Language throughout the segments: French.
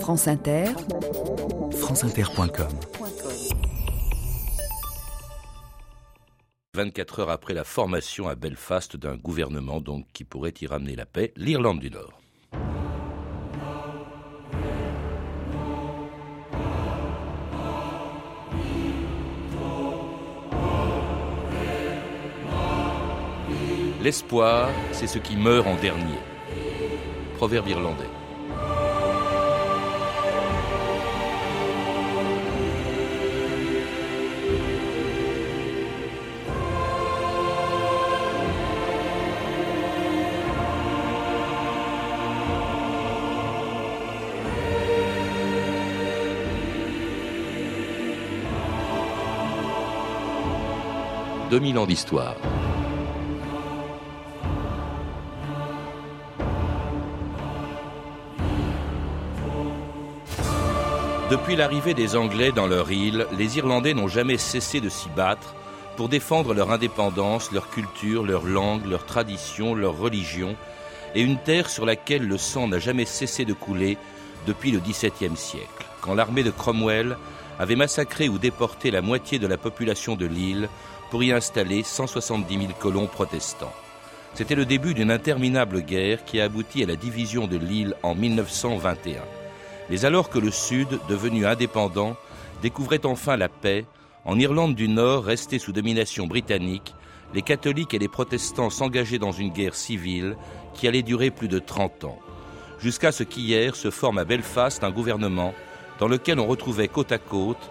France Inter, franceinter.com 24 heures après la formation à Belfast d'un gouvernement donc qui pourrait y ramener la paix, l'Irlande du Nord. L'espoir, c'est ce qui meurt en dernier. Proverbe irlandais. « 2000 ans d'histoire. Depuis l'arrivée des Anglais dans leur île, les Irlandais n'ont jamais cessé de s'y battre pour défendre leur indépendance, leur culture, leur langue, leur tradition, leur religion, et une terre sur laquelle le sang n'a jamais cessé de couler depuis le XVIIe siècle, quand l'armée de Cromwell avait massacré ou déporté la moitié de la population de l'île pour y installer 170 000 colons protestants. C'était le début d'une interminable guerre qui a abouti à la division de l'île en 1921. Mais alors que le Sud, devenu indépendant, découvrait enfin la paix, en Irlande du Nord, restée sous domination britannique, les catholiques et les protestants s'engageaient dans une guerre civile qui allait durer plus de 30 ans, jusqu'à ce qu'hier se forme à Belfast un gouvernement dans lequel on retrouvait côte à côte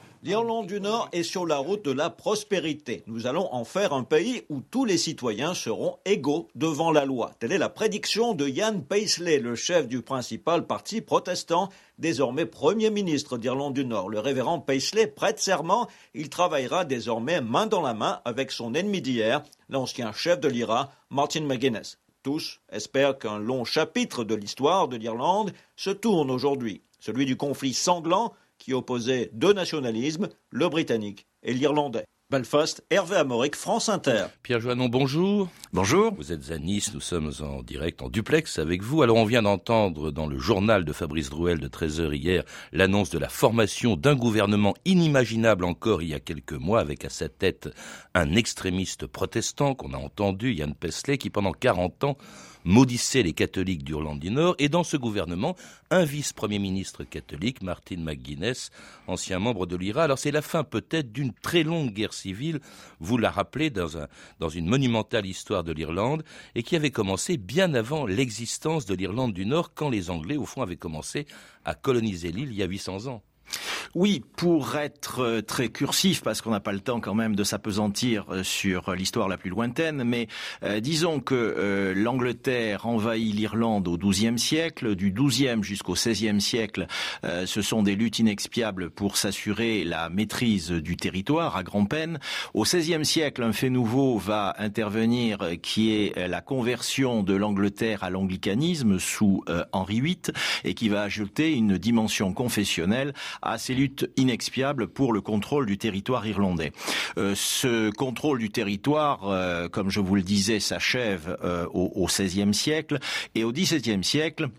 L'Irlande du Nord est sur la route de la prospérité. Nous allons en faire un pays où tous les citoyens seront égaux devant la loi. Telle est la prédiction de Ian Paisley, le chef du principal parti protestant, désormais Premier ministre d'Irlande du Nord. Le révérend Paisley prête serment. Il travaillera désormais main dans la main avec son ennemi d'hier, l'ancien chef de l'IRA, Martin McGuinness. Tous espèrent qu'un long chapitre de l'histoire de l'Irlande se tourne aujourd'hui, celui du conflit sanglant qui opposait deux nationalismes, le britannique et l'irlandais. Belfast, Hervé Amoric, France Inter. Pierre Joannon, bonjour. Bonjour. Vous êtes à Nice, nous sommes en direct, en duplex avec vous. Alors on vient d'entendre dans le journal de Fabrice Drouel de 13h hier l'annonce de la formation d'un gouvernement inimaginable encore il y a quelques mois avec à sa tête un extrémiste protestant qu'on a entendu, Yann Pesley, qui pendant 40 ans maudissait les catholiques d'Irlande du Nord, et dans ce gouvernement, un vice-premier ministre catholique, Martin McGuinness, ancien membre de l'IRA. Alors c'est la fin peut-être d'une très longue guerre civile, vous la rappelez, dans, dans une monumentale histoire de l'Irlande, et qui avait commencé bien avant l'existence de l'Irlande du Nord, quand les Anglais, au fond, avaient commencé à coloniser l'île il y a 800 ans. Oui, pour être euh, très cursif, parce qu'on n'a pas le temps quand même de s'apesantir euh, sur l'histoire la plus lointaine, mais euh, disons que l'Angleterre envahit l'Irlande au XIIe siècle, du XIIe jusqu'au XVIe siècle, ce sont des luttes inexpiables pour s'assurer la maîtrise du territoire à grand-peine. Au XVIe siècle, un fait nouveau va intervenir qui est la conversion de l'Angleterre à l'anglicanisme sous Henri VIII et qui va ajouter une dimension confessionnelle à ces luttes inexpiables pour le contrôle du territoire irlandais. Euh, ce contrôle du territoire, euh, comme je vous le disais, s'achève euh, au XVIe siècle et au XVIIe siècle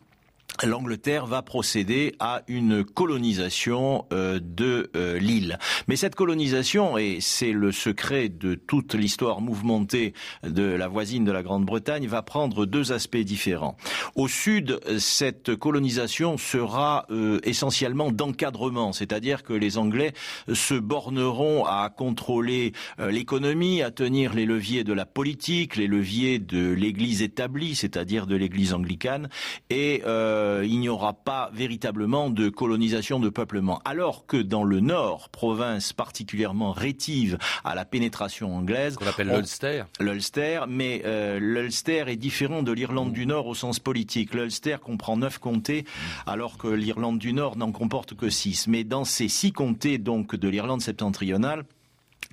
l'Angleterre va procéder à une colonisation euh, de euh, l'île. Mais cette colonisation, et c'est le secret de toute l'histoire mouvementée de la voisine de la Grande-Bretagne, va prendre deux aspects différents. Au sud, cette colonisation sera euh, essentiellement d'encadrement, c'est-à-dire que les Anglais se borneront à contrôler l'économie, à tenir les leviers de la politique, les leviers de l'Église établie, c'est-à-dire de l'Église anglicane, et euh, il n'y aura pas véritablement de colonisation de peuplement. Alors que dans le nord, province particulièrement rétive à la pénétration anglaise, qu'on appelle l'Ulster, l'Ulster, mais euh, l'Ulster est différent de l'Irlande du Nord au sens politique. L'Ulster comprend neuf comtés, alors que l'Irlande du Nord n'en comporte que six. Mais dans ces six comtés donc de l'Irlande septentrionale,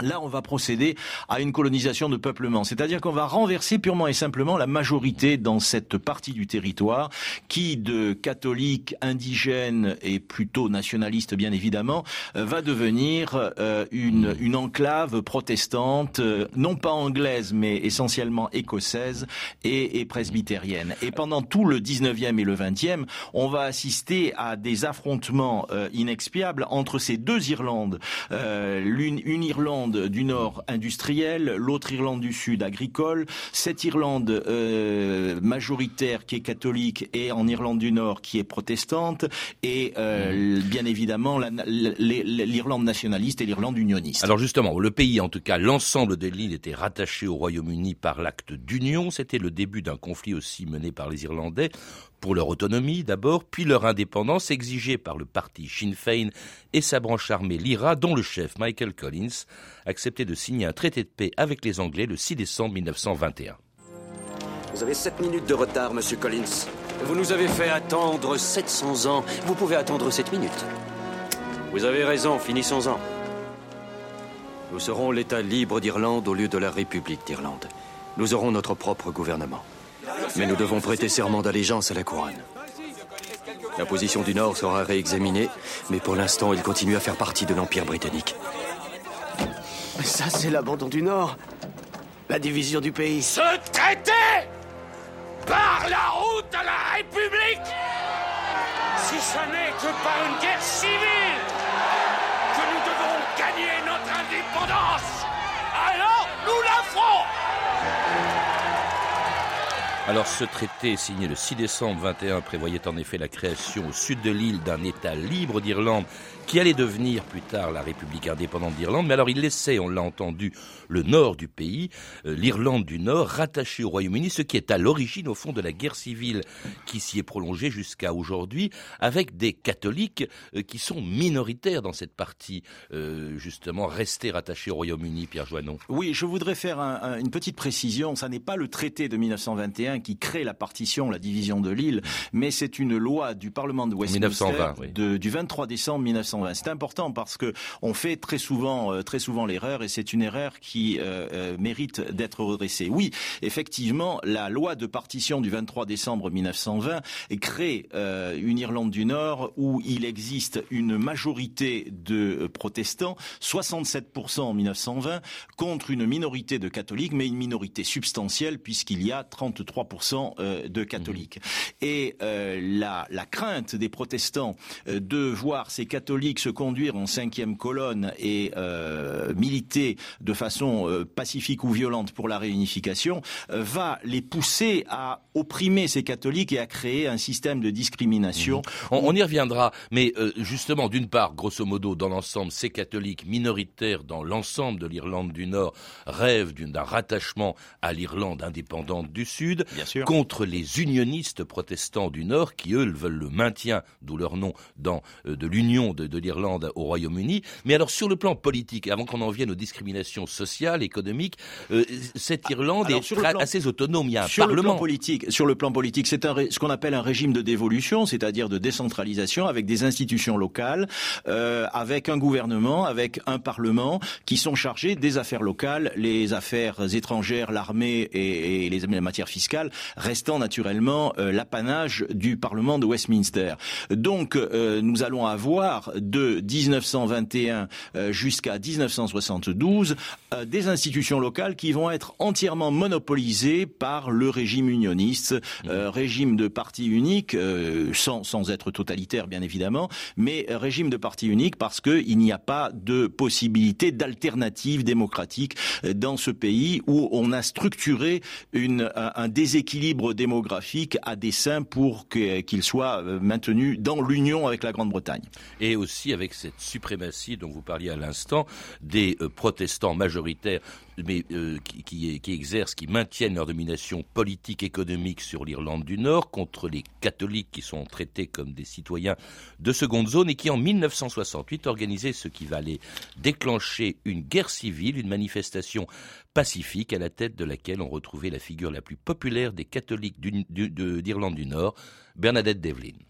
Là, on va procéder à une colonisation de peuplement, c'est-à-dire qu'on va renverser purement et simplement la majorité dans cette partie du territoire qui, de catholiques, indigènes et plutôt nationalistes bien évidemment, euh, va devenir euh, une, une, enclave protestante, euh, non pas anglaise mais essentiellement écossaise et, et presbytérienne. Et pendant tout le 19e et le 20e, on va assister à des affrontements inexpiables entre ces deux Irlandes, une, une Irlande du Nord industrielle, l'autre Irlande du Sud agricole, cette Irlande euh, majoritaire qui est catholique et en Irlande du Nord qui est protestante, et euh, bien évidemment l'Irlande nationaliste et l'Irlande unioniste. Alors justement, le pays, en tout cas l'ensemble de l'île était rattaché au Royaume-Uni par l'acte d'union. C'était le début d'un conflit aussi mené par les Irlandais pour leur autonomie d'abord, puis leur indépendance exigée par le parti Sinn Féin et sa branche armée l'IRA, dont le chef Michael Collins acceptait de signer un traité de paix avec les Anglais le 6 décembre 1921. Vous avez 7 minutes de retard, monsieur Collins. Vous nous avez fait attendre 700 ans. Vous pouvez attendre 7 minutes. Vous avez raison, finissons-en. Nous serons l'État libre d'Irlande au lieu de la République d'Irlande. Nous aurons notre propre gouvernement. Mais nous devons prêter serment d'allégeance à la couronne. La position du Nord sera réexaminée, mais pour l'instant, il continue à faire partie de l'Empire britannique. Ça, c'est l'abandon du Nord. La division du pays. Ce traité par la route à la République Si ce n'est que par une guerre civile que nous devons gagner notre indépendance, alors nous la ferons alors ce traité signé le 6 décembre 21 prévoyait en effet la création au sud de l'île d'un État libre d'Irlande qui allait devenir plus tard la République indépendante d'Irlande. Mais alors il laissait, on l'a entendu, le nord du pays, euh, l'Irlande du Nord, rattachée au Royaume-Uni, ce qui est à l'origine au fond de la guerre civile qui s'y est prolongée jusqu'à aujourd'hui, avec des catholiques euh, qui sont minoritaires dans cette partie, euh, justement, restée rattachée au Royaume-Uni, Pierre Joannon. Oui, je voudrais faire une petite précision. Ça n'est pas le traité de 1921 qui crée la partition, la division de l'île, mais c'est une loi du Parlement de Westminster du 23 décembre 1920. C'est important parce que on fait très souvent, euh, très souvent l'erreur et c'est une erreur qui euh, euh, mérite d'être redressée. Oui, effectivement, la loi de partition du 23 décembre 1920 crée une Irlande du Nord où il existe une majorité de protestants, 67% en 1920, contre une minorité de catholiques, mais une minorité substantielle puisqu'il y a 33% euh, de catholiques. Et euh, la, la, crainte des protestants euh, de voir ces catholiques se conduire en cinquième colonne et militer de façon pacifique ou violente pour la réunification va les pousser à opprimer ces catholiques et à créer un système de discrimination. Mhm. On, y reviendra, mais justement, d'une part, grosso modo, dans l'ensemble, ces catholiques minoritaires dans l'ensemble de l'Irlande du Nord rêvent d'un rattachement à l'Irlande indépendante du Sud contre les unionistes protestants du Nord qui, eux, veulent le maintien, d'où leur nom, dans, euh, de l'union de, l'Irlande au Royaume-Uni. Mais alors, sur le plan politique, avant qu'on en vienne aux discriminations sociales, économiques, euh, cette Irlande est assez autonome. Il y a un sur parlement. Le plan politique, sur le plan politique, c'est ce qu'on appelle un régime de dévolution, c'est-à-dire de décentralisation, avec des institutions locales, euh, avec un gouvernement, avec un parlement, qui sont chargés des affaires locales, les affaires étrangères, l'armée et, et les matières fiscales restant naturellement euh, l'apanage du Parlement de Westminster. Donc euh, nous allons avoir de 1921 euh, jusqu'à 1972 des institutions locales qui vont être entièrement monopolisées par le régime unioniste, régime de parti unique, sans, sans être totalitaire bien évidemment, mais régime de parti unique parce qu'il n'y a pas de possibilité d'alternative démocratique dans ce pays où on a structuré une, un, un équilibre démographique à dessein pour qu'il soit euh, maintenu dans l'union avec la Grande-Bretagne. Et avec cette suprématie dont vous parliez à l'instant des euh, protestants majoritaires euh, qui, exercent, qui maintiennent leur domination politique, économique sur l'Irlande du Nord contre les catholiques qui sont traités comme des citoyens de seconde zone et qui en 1968 organisaient ce qui va aller déclencher une guerre civile, une manifestation pacifique à la tête de laquelle on retrouvait la figure la plus populaire des catholiques d'Irlande du Nord, Bernadette Devlin.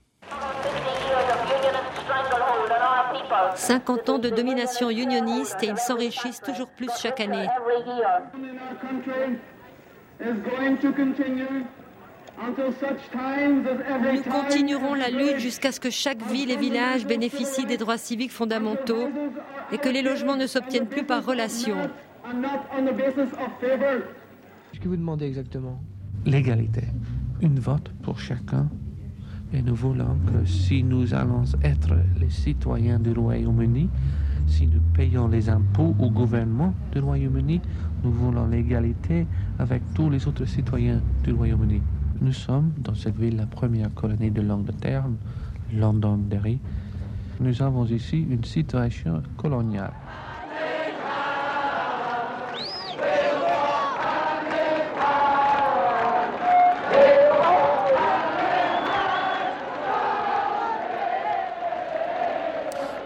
50 ans de domination unioniste et ils s'enrichissent toujours plus chaque année. Nous continuerons la lutte jusqu'à ce que chaque ville et village bénéficie des droits civiques fondamentaux et que les logements ne s'obtiennent plus par relation. Qu'est-ce que vous demandez exactement? L'égalité. Une vote pour chacun. Et nous voulons que si nous allons être les citoyens du Royaume-Uni, si nous payons les impôts au gouvernement du Royaume-Uni, nous voulons l'égalité avec tous les autres citoyens du Royaume-Uni. Nous sommes dans cette ville la première colonie de l'Angleterre, Londonderry. Nous avons ici une situation coloniale.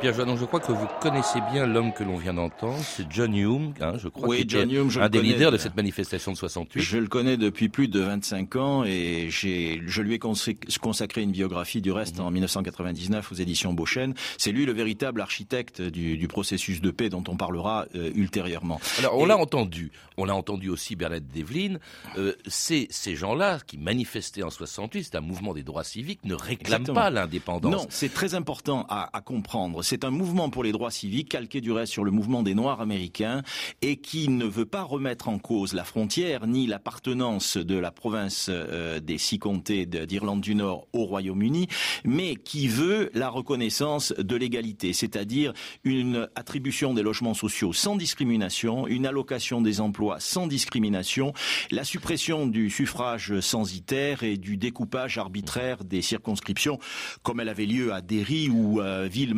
Pierre je crois que vous connaissez bien l'homme que l'on vient d'entendre, c'est John Hume, hein, je crois, oui, John Hume, je un des leaders de cette manifestation de 68. Je le connais depuis plus de 25 ans et j'ai, je lui ai consacré une biographie du reste en 1999 aux éditions Beauchesne. C'est lui le véritable architecte du, du processus de paix dont on parlera euh, ultérieurement. Alors on l'a entendu, on l'a entendu aussi Bernadette Devlin, euh, ces, ces gens-là qui manifestaient en 68, c'est un mouvement des droits civiques, ne réclament Exactement. pas l'indépendance. Non, c'est très important à, à comprendre. C'est un mouvement pour les droits civiques calqué du reste sur le mouvement des Noirs américains et qui ne veut pas remettre en cause la frontière ni l'appartenance de la province euh, des six comtés de- d'Irlande du Nord au Royaume-Uni, mais qui veut la reconnaissance de l'égalité, c'est-à-dire une attribution des logements sociaux sans discrimination, une allocation des emplois sans discrimination, la suppression du suffrage censitaire et du découpage arbitraire des circonscriptions, comme elle avait lieu à Derry ou euh, ville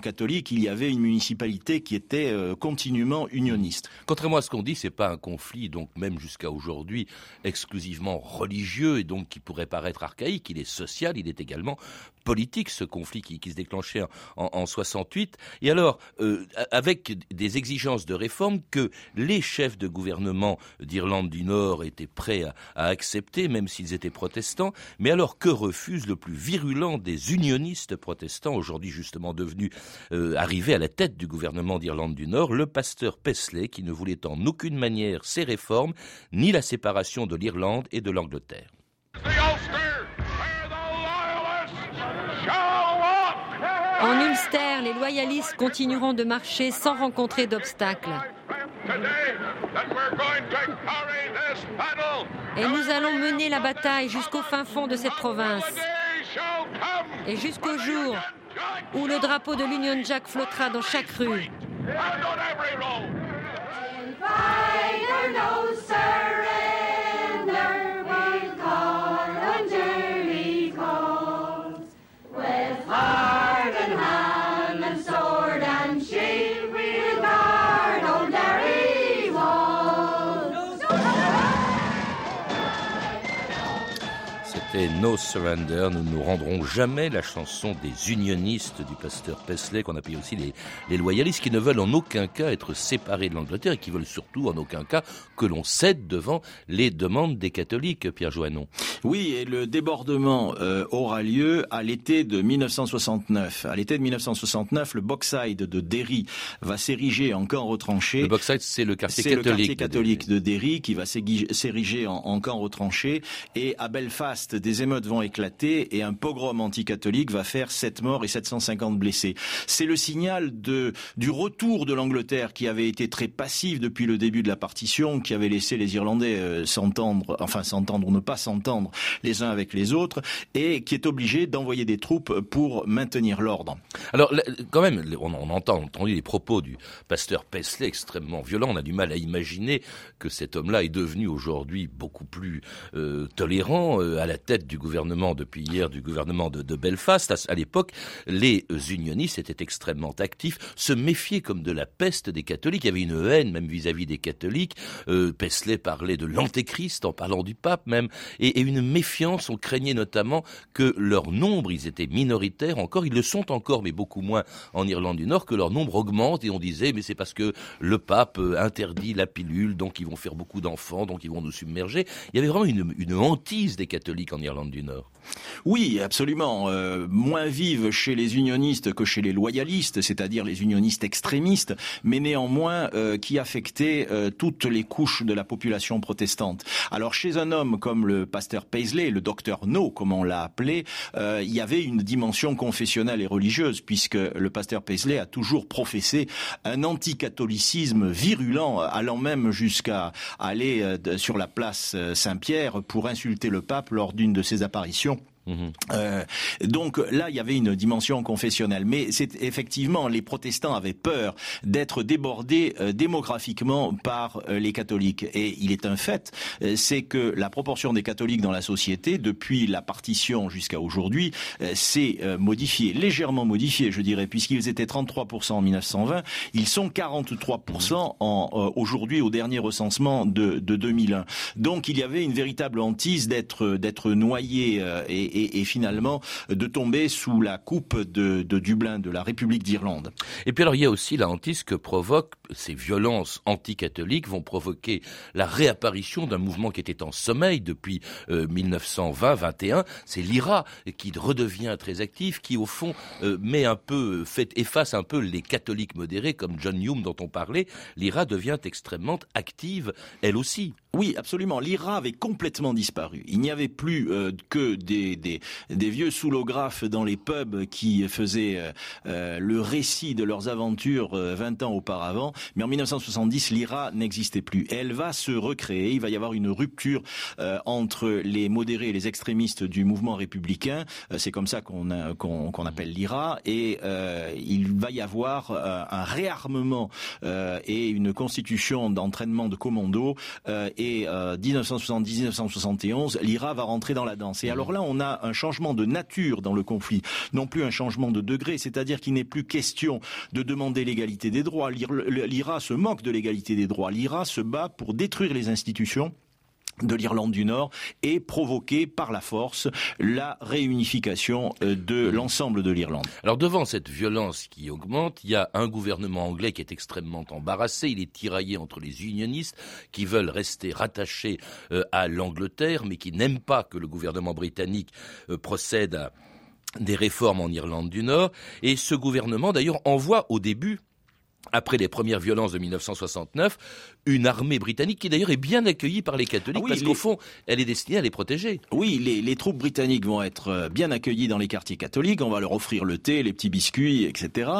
catholique, il y avait une municipalité qui était euh, continuellement unioniste. Contrairement à ce qu'on dit, c'est pas un conflit, donc même jusqu'à aujourd'hui, exclusivement religieux et donc qui pourrait paraître archaïque. Il est social, il est également politique, ce conflit qui, se déclenchait en, en 68. Et alors, euh, avec des exigences de réforme que les chefs de gouvernement d'Irlande du Nord étaient prêts à, accepter, même s'ils étaient protestants. Mais alors que refuse le plus virulent des unionistes protestants, aujourd'hui justement devenu euh, arrivé à la tête du gouvernement d'Irlande du Nord, le pasteur Paisley, qui ne voulait en aucune manière ces réformes, ni la séparation de l'Irlande et de l'Angleterre. En Ulster, les loyalistes continueront de marcher sans rencontrer d'obstacles. Et nous allons mener la bataille jusqu'au fin fond de cette province. Et jusqu'au jour où le drapeau de l'Union Jack flottera dans chaque rue. Sí. No Surrender. Nous ne nous rendrons jamais la chanson des unionistes du pasteur Paisley, qu'on appelle aussi les, les loyalistes, qui ne veulent en aucun cas être séparés de l'Angleterre et qui veulent surtout en aucun cas que l'on cède devant les demandes des catholiques, Pierre Joannon. Oui, et le débordement euh, aura lieu à l'été de 1969. À l'été de 1969, le Boxside de Derry va s'ériger en camp retranché. Le Boxside, c'est le quartier C'est le catholique. quartier catholique de Derry qui va s'ériger en, en camp retranché. Et à Belfast, des émeutes vont éclater et un pogrom anticatholique va faire 7 morts et 750 blessés. C'est le signal de, du retour de l'Angleterre qui avait été très passif depuis le début de la partition, qui avait laissé les Irlandais euh, s'entendre, enfin s'entendre ou ne pas s'entendre les uns avec les autres, et qui est obligé d'envoyer des troupes pour maintenir l'ordre. Alors, quand même, on, on entend entendu les propos du pasteur Paisley extrêmement violents. On a du mal à imaginer que cet homme-là est devenu aujourd'hui beaucoup plus euh, tolérant euh, à la tête du gouvernement depuis hier, du gouvernement de, Belfast. À, l'époque, les unionistes étaient extrêmement actifs, se méfiaient comme de la peste des catholiques. Il y avait une haine même vis-à-vis des catholiques. Euh, Paisley parlait de l'antéchrist en parlant du pape même, et, une méfiance. On craignait notamment que leur nombre, ils étaient minoritaires encore, ils le sont encore, mais beaucoup moins en Irlande du Nord, que leur nombre augmente. Et on disait, mais c'est parce que le pape euh, interdit la pilule, donc ils vont faire beaucoup d'enfants, donc ils vont nous submerger. Il y avait vraiment une, une hantise des catholiques en en Oui, absolument. Euh, moins vive chez les unionistes que chez les loyalistes, c'est-à-dire les unionistes extrémistes, mais néanmoins euh, qui affectait euh, toutes les couches de la population protestante. Alors chez un homme comme le pasteur Paisley, le docteur No, comme on l'a appelé, il y avait une dimension confessionnelle et religieuse, puisque le pasteur Paisley a toujours professé un anticatholicisme virulent, allant même jusqu'à aller sur la place Saint-Pierre pour insulter le pape lors d'une de ses apparitions. Euh, donc là, il y avait une dimension confessionnelle, mais c'est effectivement les protestants avaient peur d'être débordés euh, démographiquement par euh, les catholiques. Et il est un fait, c'est que la proportion des catholiques dans la société, depuis la partition jusqu'à aujourd'hui, s'est modifiée, légèrement modifiée, je dirais, puisqu'ils étaient 33% en 1920, ils sont 43% en, aujourd'hui au dernier recensement de, de 2001. Donc il y avait une véritable hantise d'être d'être noyé et et, finalement de tomber sous la coupe de, Dublin, de la République d'Irlande. Et puis alors il y a aussi la hantise que provoquent ces violences anticatholiques vont provoquer la réapparition d'un mouvement qui était en sommeil depuis 1920-21. Euh, C'est l'IRA qui redevient très actif, qui au fond euh, met un peu, efface un peu les catholiques modérés comme John Hume dont on parlait. L'IRA devient extrêmement active, elle aussi. Oui, absolument. L'IRA avait complètement disparu. Il n'y avait plus euh, que des, des, des, vieux soulographes dans les pubs qui faisaient euh, euh, le récit de leurs aventures 20 ans auparavant. Mais en 1970, l'IRA n'existait plus. Elle va se recréer. Il va y avoir une rupture entre les modérés et les extrémistes du mouvement républicain. C'est comme ça qu'on appelle l'IRA. Et il va y avoir un réarmement et une constitution d'entraînement de commando et 1970-1971, euh, l'IRA va rentrer dans la danse. Et alors là, on a un changement de nature dans le conflit, non plus un changement de degré, c'est-à-dire qu'il n'est plus question de demander l'égalité des droits. L'IRA se moque de l'égalité des droits. L'IRA se bat pour détruire les institutions de l'Irlande du Nord et provoquer par la force la réunification euh, de l'ensemble de l'Irlande. Alors devant cette violence qui augmente, il y a un gouvernement anglais qui est extrêmement embarrassé, il est tiraillé entre les unionistes qui veulent rester rattachés euh, à l'Angleterre mais qui n'aiment pas que le gouvernement britannique euh, procède à des réformes en Irlande du Nord et ce gouvernement d'ailleurs envoie au début après les premières violences de 1969, une armée britannique qui d'ailleurs est bien accueillie par les catholiques ah parce qu'au fond, elle est destinée à les protéger. Oui, les, troupes britanniques vont être euh, bien accueillies dans les quartiers catholiques, on va leur offrir le thé, les petits biscuits, etc.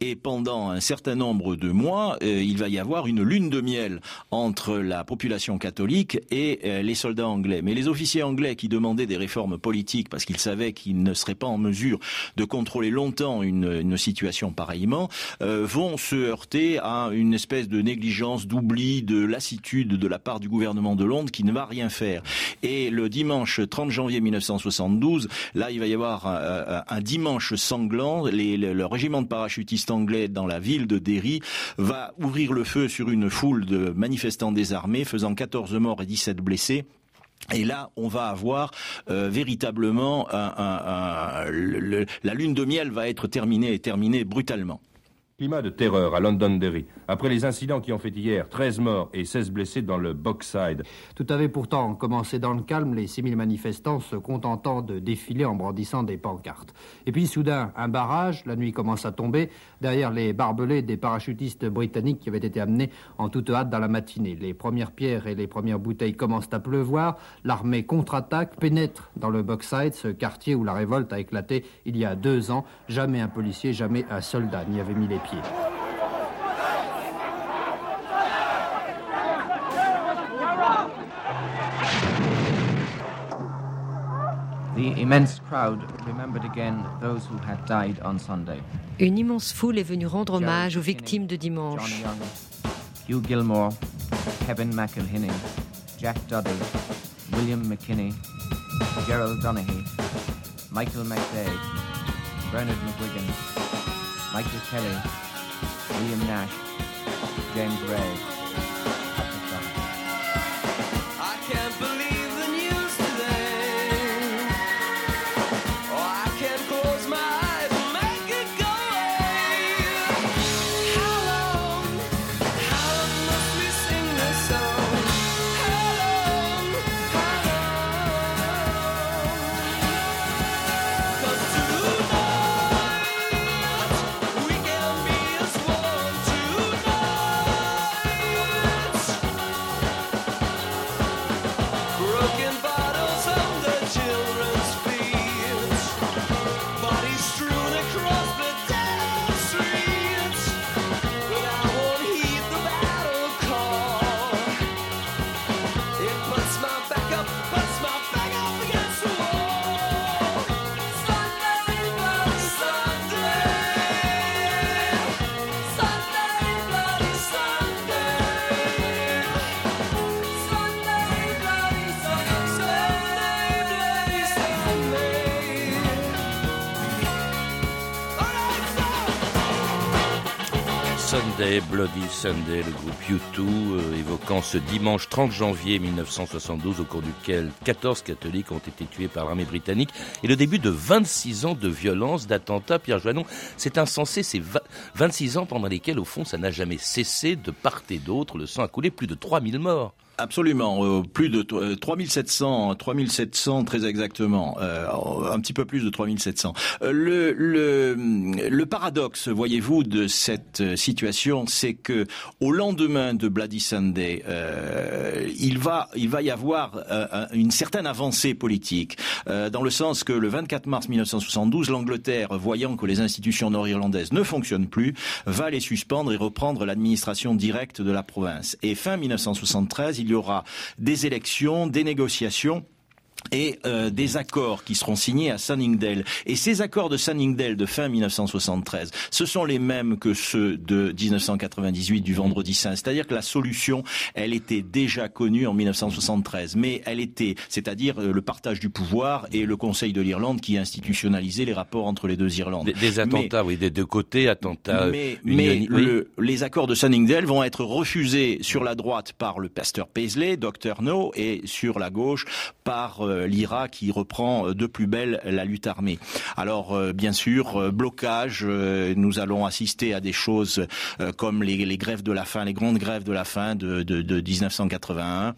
Et pendant un certain nombre de mois, euh, il va y avoir une lune de miel entre la population catholique et euh, les soldats anglais. Mais les officiers anglais qui demandaient des réformes politiques parce qu'ils savaient qu'ils ne seraient pas en mesure de contrôler longtemps une, une situation pareillement, vont se heurter à une espèce de négligence, d'oubli, de lassitude de la part du gouvernement de Londres qui ne va rien faire. Et le dimanche 30 janvier 1972, là, il va y avoir un, dimanche sanglant. le, régiment de parachutistes anglais dans la ville de Derry va ouvrir le feu sur une foule de manifestants désarmés, faisant 14 morts et 17 blessés. Et là, on va avoir euh, véritablement la lune de miel va être terminée et terminée brutalement. Climat de terreur à Londonderry, après les incidents qui ont fait hier 13 morts et 16 blessés dans le Boxside. Tout avait pourtant commencé dans le calme, les 6000 manifestants se contentant de défiler en brandissant des pancartes. Et puis soudain, un barrage, la nuit commence à tomber, derrière les barbelés des parachutistes britanniques qui avaient été amenés en toute hâte dans la matinée. Les premières pierres et les premières bouteilles commencent à pleuvoir, l'armée contre-attaque, pénètre dans le Boxside, ce quartier où la révolte a éclaté il y a deux ans. Jamais un policier, jamais un soldat n'y avait mis les pieds. Une immense foule est venue rendre hommage aux victimes de dimanche. Hugh Gilmore, Kevin McElhinney, Jack Duddy, William McKinney, Gerald Donaghy, Michael McDade, Bernard McGuigan, Michael Kelly, William Nash, James Ray. Bloody Sunday, le groupe U2, euh, évoquant ce dimanche 30 janvier 1972, au cours duquel 14 catholiques ont été tués par l'armée britannique, et le début de 26 ans de violence, d'attentats. Pierre Joannon, c'est insensé, c'est 26 ans pendant lesquels, au fond, ça n'a jamais cessé de part et d'autre, le sang a coulé, plus de 3000 morts. Absolument, euh, plus de 3700, 3700 euh, très exactement, euh, un petit peu plus de 3700. Le, le, le paradoxe, voyez-vous, de cette situation, c'est que au lendemain de Bloody Sunday, il va, il va y avoir une certaine avancée politique, dans le sens que le 24 mars 1972, l'Angleterre, voyant que les institutions nord-irlandaises ne fonctionnent plus, va les suspendre et reprendre l'administration directe de la province. Et fin 1973, il il y aura des élections, des négociations et euh, des accords qui seront signés à Sunningdale. Et ces accords de Sunningdale de fin 1973, ce sont les mêmes que ceux de 1998 du Vendredi Saint. C'est-à-dire que la solution, elle était déjà connue en 1973, mais elle était, c'est-à-dire euh, le partage du pouvoir et le Conseil de l'Irlande qui institutionnalisait les rapports entre les deux Irlandes. Des, attentats, oui, des deux côtés, attentats. Mais, mais les accords de Sunningdale vont être refusés sur la droite par le pasteur Paisley, Dr No, et sur la gauche par euh, l'IRA qui reprend euh, de plus belle la lutte armée. Alors euh, bien sûr, blocage, nous allons assister à des choses comme les, grèves de la faim, les grandes grèves de la faim de, de, de 1981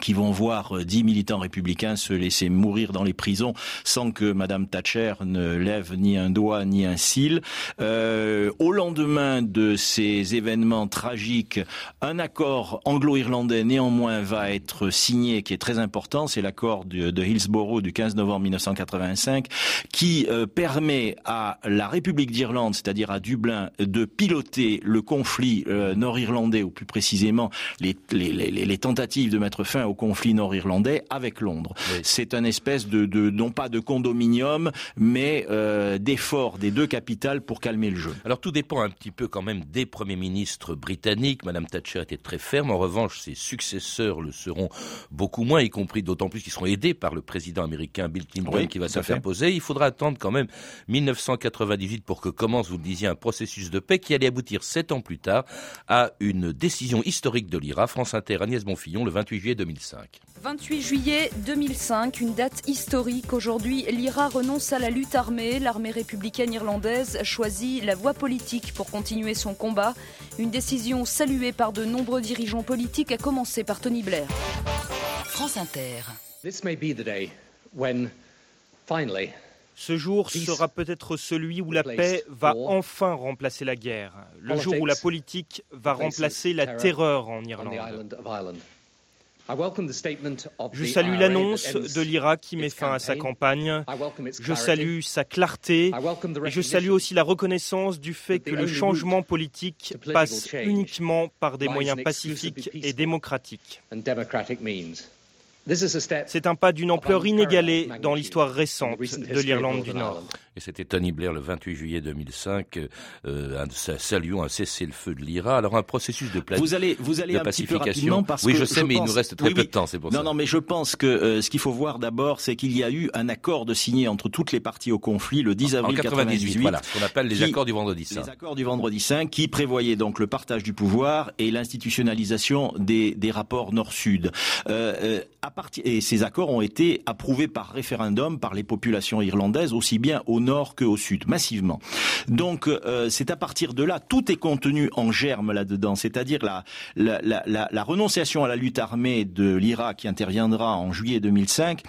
qui vont voir euh, dix militants républicains se laisser mourir dans les prisons sans que Madame Thatcher ne lève ni un doigt ni un cil. Euh, au lendemain de ces événements tragiques, un accord anglo-irlandais néanmoins va être signé, qui est très important, c'est l'accord de, Hillsborough du 15 novembre 1985, qui euh, permet à la République d'Irlande, c'est-à-dire à Dublin, de piloter le conflit nord-irlandais, ou plus précisément les, tentatives de mettre fin au conflit nord-irlandais avec Londres. C'est un espèce de, non pas de condominium, mais euh, d'effort des deux capitales pour calmer le jeu. Alors tout dépend un petit peu quand même des premiers ministres britanniques. Madame Thatcher était très ferme. En revanche, ses successeurs le seront beaucoup moins, y compris d'autant plus qu'ils seront aidés par le président américain Bill Clinton qui va se faire poser. Il faudra attendre quand même 1998 pour que commence, vous le disiez, un processus de paix qui allait aboutir sept ans plus tard à une décision historique de l'IRA. France Inter, Agnès Bonfillon, le 28 juillet 2005. 28 juillet 2005, une date historique. Aujourd'hui, l'IRA renonce à la lutte armée. L'armée républicaine irlandaise choisit la voie politique pour continuer son combat. Une décision saluée par de nombreux dirigeants politiques, à commencer par Tony Blair. France Inter. Ce jour sera peut-être celui où la paix va enfin remplacer la guerre, le jour où la politique va remplacer la terreur en Irlande. Je salue l'annonce de l'Irak qui met fin à sa campagne. Je salue sa clarté et je salue aussi la reconnaissance du fait que le changement politique passe uniquement par des moyens pacifiques et démocratiques. C'est un pas d'une ampleur inégalée dans l'histoire récente de l'Irlande du Nord. Et c'était Tony Blair le 28 juillet 2005, euh, saluant un cessez-le-feu de l'IRA. Alors un processus de, vous allez, vous allez de pacification. oui, je sais, mais il nous reste très peu de temps, c'est pour non, ça. Non, mais je pense que euh, ce qu'il faut voir d'abord, c'est qu'il y a eu un accord de signé entre toutes les parties au conflit le 10 avril 1998. voilà, ce qu'on appelle les accords du Vendredi Saint. Les accords du Vendredi Saint, qui prévoyaient donc le partage du pouvoir et l'institutionnalisation des, des rapports Nord-Sud. Euh, euh à partir et ces accords ont été approuvés par référendum par les populations irlandaises, aussi bien au nord qu'au sud, massivement. Donc euh, c'est à partir de là, tout est contenu en germe là-dedans, c'est-à-dire la, la, la, la, renonciation à la lutte armée de l'Irak qui interviendra en juillet 2005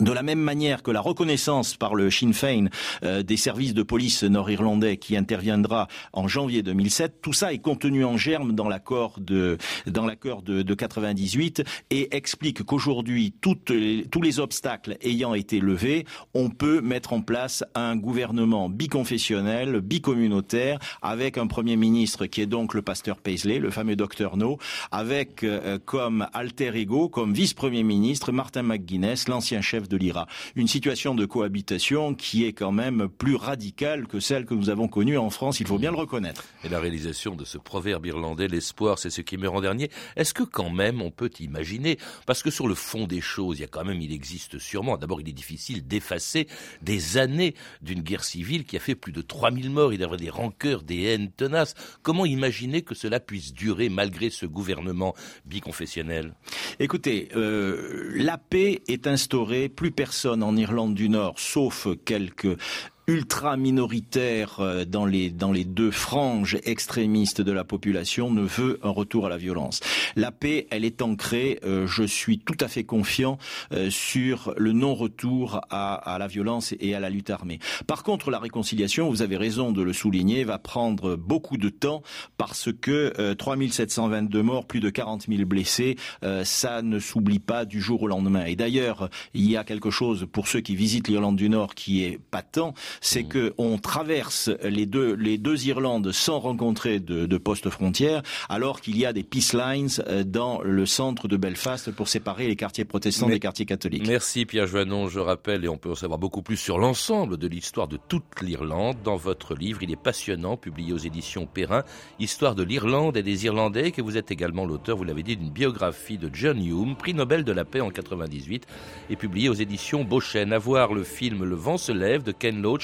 de la même manière que la reconnaissance par le Sinn Féin euh, des services de police nord-irlandais qui interviendra en janvier 2007, tout ça est contenu en germe dans l'accord de dans l'accord de, de, 98 et explique qu'aujourd'hui tous les obstacles ayant été levés, on peut mettre en place un gouvernement biconfessionnel, bicommunautaire, avec un premier ministre qui est donc le pasteur Paisley, le fameux docteur No, avec euh, comme alter ego, comme vice-premier ministre Martin McGuinness, l'ancien chef chef de l'IRA. Une situation de cohabitation qui est quand même plus radicale que celle que nous avons connue en France, il faut bien le reconnaître. Et la réalisation de ce proverbe irlandais, l'espoir, c'est ce qui meurt en dernier, est-ce que quand même on peut imaginer, parce que sur le fond des choses, il y a quand même, il existe sûrement, d'abord il est difficile d'effacer des années d'une guerre civile qui a fait plus de 3000 morts, il y avait des rancœurs, des haines tenaces. Comment imaginer que cela puisse durer malgré ce gouvernement biconfessionnel? Écoutez, euh, la paix est instaurée, plus personne en Irlande du Nord, sauf quelques ultra minoritaire euh, dans les, dans les deux franges extrémistes de la population ne veut un retour à la violence. La paix, elle est ancrée, euh, je suis tout à fait confiant euh, sur le non-retour à, la violence et à la lutte armée. Par contre, la réconciliation, vous avez raison de le souligner, va prendre beaucoup de temps parce que 3722 morts, plus de 40 000 blessés, ça ne s'oublie pas du jour au lendemain. Et d'ailleurs, il y a quelque chose pour ceux qui visitent l'Irlande du Nord qui est patent, c'est mmh. que on traverse les deux les deux Irlandes sans rencontrer de, de poste frontière, alors qu'il y a des peace lines euh, dans le centre de Belfast pour séparer les quartiers protestants des quartiers catholiques. Merci Pierre Joannon, je rappelle et on peut en savoir beaucoup plus sur l'ensemble de l'histoire de toute l'Irlande dans votre livre. Il est passionnant, publié aux éditions Perrin, Histoire de l'Irlande et des Irlandais, que vous êtes également l'auteur, vous l'avez dit, d'une biographie de John Hume, prix Nobel de la paix en 98, et publié aux éditions Beauchesne. À voir le film Le vent se lève de Ken Loach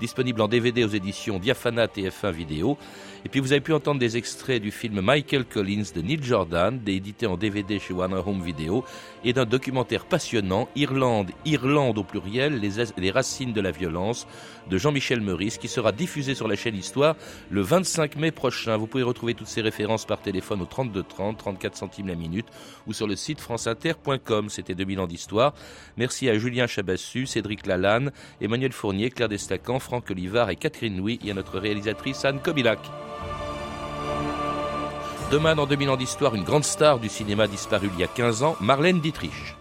disponible en DVD aux éditions Diafana TF1 Vidéo. Et puis vous avez pu entendre des extraits du film Michael Collins de Neil Jordan, édité en DVD chez Warner Home Video, et d'un documentaire passionnant, Irlande, Irlande au pluriel, les, racines de la violence, de Jean-Michel Meurice, qui sera diffusé sur la chaîne Histoire le 25 mai prochain. Vous pouvez retrouver toutes ces références par téléphone au 32 30, 34 centimes la minute, ou sur le site franceinter.com. C'était 2000 ans d'histoire. Merci à Julien Chabassu, Cédric Lalanne, Emmanuel Fournier, Claire Destacan, Franck Olivard et Catherine Louis, et à notre réalisatrice Anne Kobilac. Demain, dans 2000 ans d'histoire, une grande star du cinéma disparue il y a 15 ans, Marlène Dietrich.